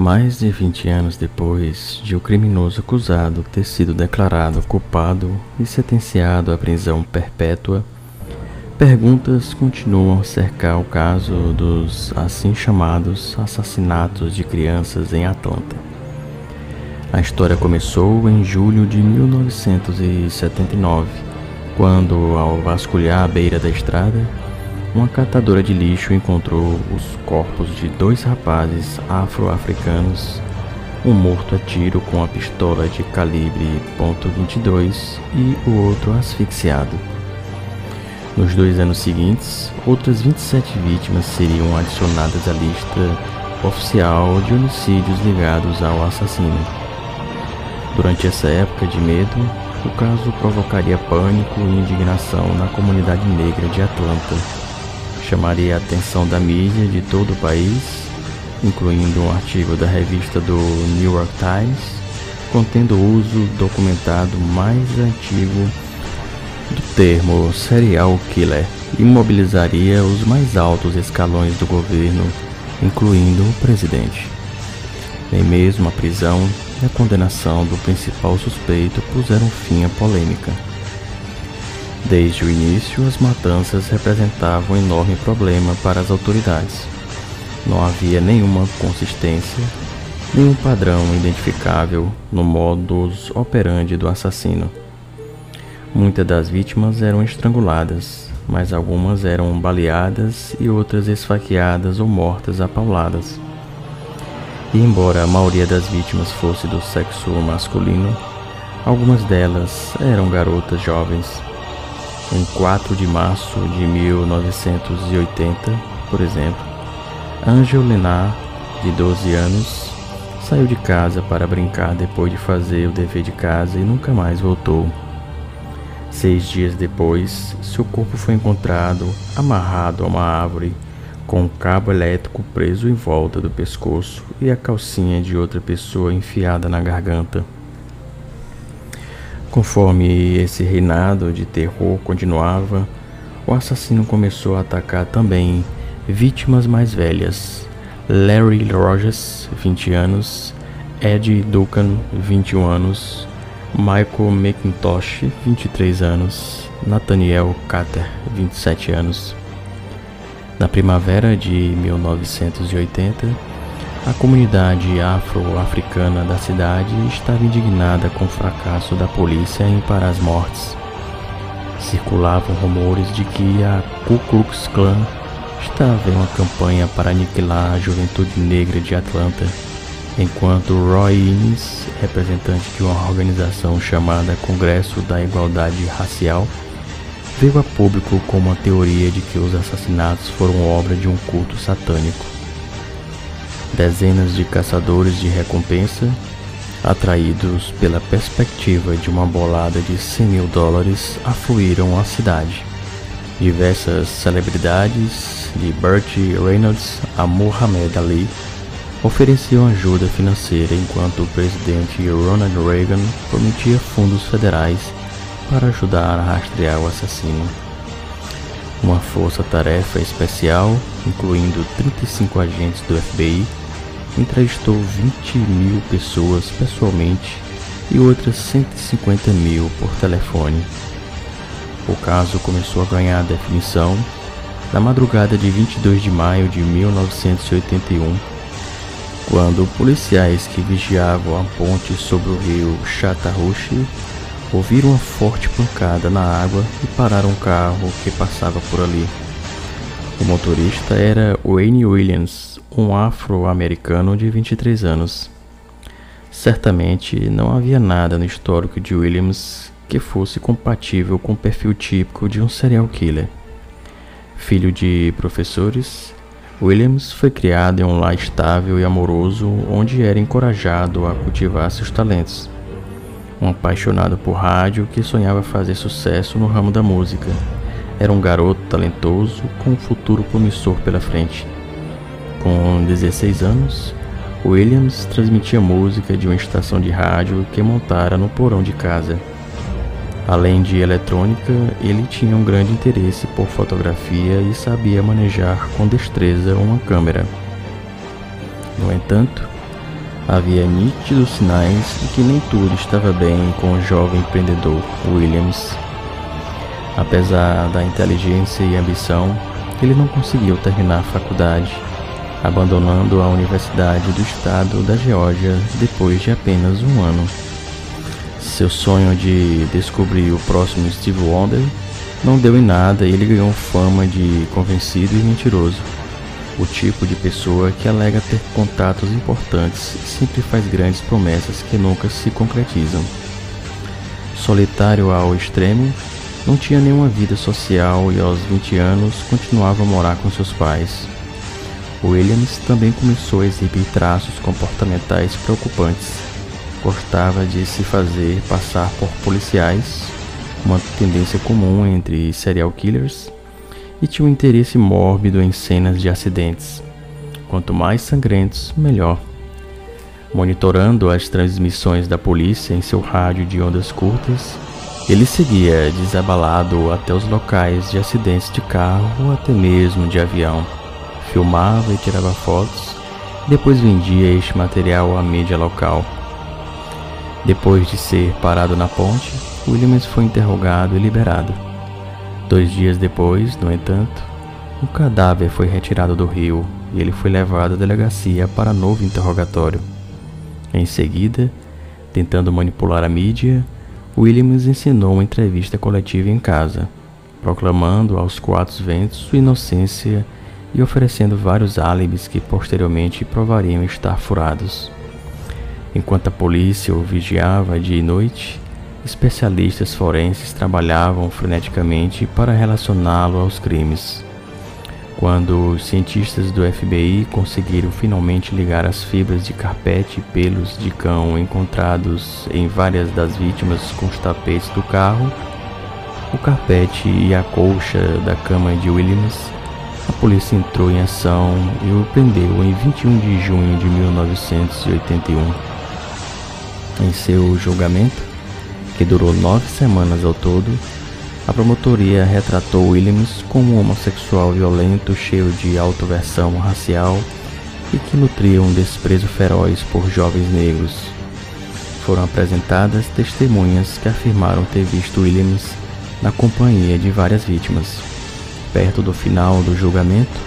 Mais de 20 anos depois de o criminoso acusado ter sido declarado culpado e sentenciado à prisão perpétua, perguntas continuam a cercar o caso dos assim chamados assassinatos de crianças em Atlanta. A história começou em julho de 1979, quando, ao vasculhar a beira da estrada, uma catadora de lixo encontrou os corpos de dois rapazes afro-africanos, um morto a tiro com a pistola de calibre .22 e o outro asfixiado. Nos dois anos seguintes, outras 27 vítimas seriam adicionadas à lista oficial de homicídios ligados ao assassino. Durante essa época de medo, o caso provocaria pânico e indignação na comunidade negra de Atlanta chamaria a atenção da mídia de todo o país, incluindo um artigo da revista do New York Times, contendo o uso documentado mais antigo do termo serial killer e mobilizaria os mais altos escalões do governo, incluindo o presidente. Nem mesmo a prisão e a condenação do principal suspeito puseram fim à polêmica. Desde o início, as matanças representavam um enorme problema para as autoridades. Não havia nenhuma consistência, nenhum padrão identificável no modus operandi do assassino. Muitas das vítimas eram estranguladas, mas algumas eram baleadas e outras esfaqueadas ou mortas a pauladas. E embora a maioria das vítimas fosse do sexo masculino, algumas delas eram garotas jovens em 4 de março de 1980, por exemplo, Angel Lenar, de 12 anos, saiu de casa para brincar depois de fazer o dever de casa e nunca mais voltou. Seis dias depois, seu corpo foi encontrado amarrado a uma árvore, com um cabo elétrico preso em volta do pescoço e a calcinha de outra pessoa enfiada na garganta. Conforme esse reinado de terror continuava, o assassino começou a atacar também vítimas mais velhas. Larry Rogers, 20 anos, Ed Duncan, 21 anos, Michael McIntosh, 23 anos, Nathaniel Carter, 27 anos. Na primavera de 1980, a comunidade afro-africana da cidade estava indignada com o fracasso da polícia em parar as mortes. Circulavam rumores de que a Ku Klux Klan estava em uma campanha para aniquilar a juventude negra de Atlanta, enquanto Roy Innes, representante de uma organização chamada Congresso da Igualdade Racial, veio a público com uma teoria de que os assassinatos foram obra de um culto satânico. Dezenas de caçadores de recompensa, atraídos pela perspectiva de uma bolada de 100 mil dólares, afluíram à cidade. Diversas celebridades, de Burt Reynolds a Muhammad Ali, ofereciam ajuda financeira enquanto o presidente Ronald Reagan prometia fundos federais para ajudar a rastrear o assassino. Uma força-tarefa especial, incluindo 35 agentes do FBI, entrevistou 20 mil pessoas pessoalmente e outras 150 mil por telefone. O caso começou a ganhar definição na madrugada de 22 de maio de 1981, quando policiais que vigiavam a ponte sobre o rio Chattahoochee ouviram uma forte pancada na água e pararam um carro que passava por ali. O motorista era Wayne Williams, um afro-americano de 23 anos. Certamente não havia nada no histórico de Williams que fosse compatível com o perfil típico de um serial killer. Filho de professores, Williams foi criado em um lar estável e amoroso onde era encorajado a cultivar seus talentos. Um apaixonado por rádio que sonhava fazer sucesso no ramo da música era um garoto talentoso com um futuro promissor pela frente. Com 16 anos, Williams transmitia música de uma estação de rádio que montara no porão de casa. Além de eletrônica, ele tinha um grande interesse por fotografia e sabia manejar com destreza uma câmera. No entanto, Havia nítidos sinais de que nem tudo estava bem com o jovem empreendedor Williams. Apesar da inteligência e ambição, ele não conseguiu terminar a faculdade, abandonando a Universidade do Estado da Geórgia depois de apenas um ano. Seu sonho de descobrir o próximo Steve Wonder não deu em nada e ele ganhou fama de convencido e mentiroso. O tipo de pessoa que alega ter contatos importantes sempre faz grandes promessas que nunca se concretizam. Solitário ao extremo, não tinha nenhuma vida social e aos 20 anos continuava a morar com seus pais. Williams também começou a exibir traços comportamentais preocupantes. Gostava de se fazer passar por policiais, uma tendência comum entre serial killers e tinha um interesse mórbido em cenas de acidentes. Quanto mais sangrentos, melhor. Monitorando as transmissões da polícia em seu rádio de ondas curtas, ele seguia desabalado até os locais de acidentes de carro ou até mesmo de avião. Filmava e tirava fotos, depois vendia este material à mídia local. Depois de ser parado na ponte, Williams foi interrogado e liberado. Dois dias depois, no entanto, o cadáver foi retirado do rio e ele foi levado à delegacia para novo interrogatório. Em seguida, tentando manipular a mídia, Williams ensinou uma entrevista coletiva em casa, proclamando aos quatro ventos sua inocência e oferecendo vários álibis que posteriormente provariam estar furados. Enquanto a polícia o vigiava dia e noite, especialistas forenses trabalhavam freneticamente para relacioná-lo aos crimes. Quando os cientistas do FBI conseguiram finalmente ligar as fibras de carpete e pelos de cão encontrados em várias das vítimas com os tapetes do carro, o carpete e a colcha da cama de Williams, a polícia entrou em ação e o prendeu em 21 de junho de 1981. Em seu julgamento, que durou nove semanas ao todo, a promotoria retratou Williams como um homossexual violento cheio de autoversão racial e que nutria um desprezo feroz por jovens negros. Foram apresentadas testemunhas que afirmaram ter visto Williams na companhia de várias vítimas. Perto do final do julgamento,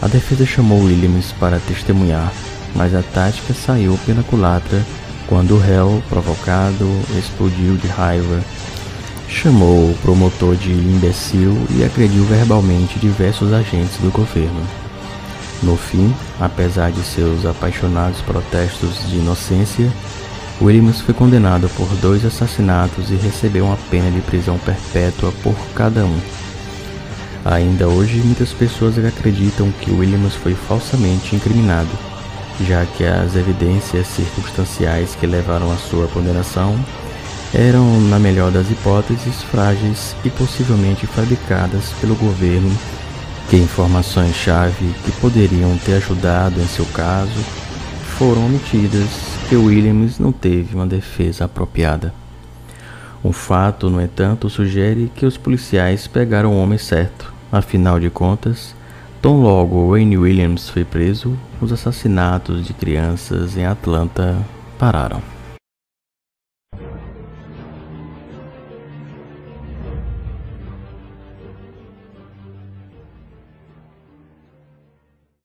a defesa chamou Williams para testemunhar, mas a tática saiu pela culatra quando o réu, provocado, explodiu de raiva, chamou o promotor de imbecil e agrediu verbalmente diversos agentes do governo. No fim, apesar de seus apaixonados protestos de inocência, Williams foi condenado por dois assassinatos e recebeu uma pena de prisão perpétua por cada um. Ainda hoje, muitas pessoas acreditam que Williams foi falsamente incriminado já que as evidências circunstanciais que levaram à sua condenação eram, na melhor das hipóteses, frágeis e possivelmente fabricadas pelo governo, que informações-chave que poderiam ter ajudado em seu caso foram omitidas, que Williams não teve uma defesa apropriada. Um fato, no entanto, sugere que os policiais pegaram o homem certo. Afinal de contas, Tão logo Wayne Williams foi preso, os assassinatos de crianças em Atlanta pararam.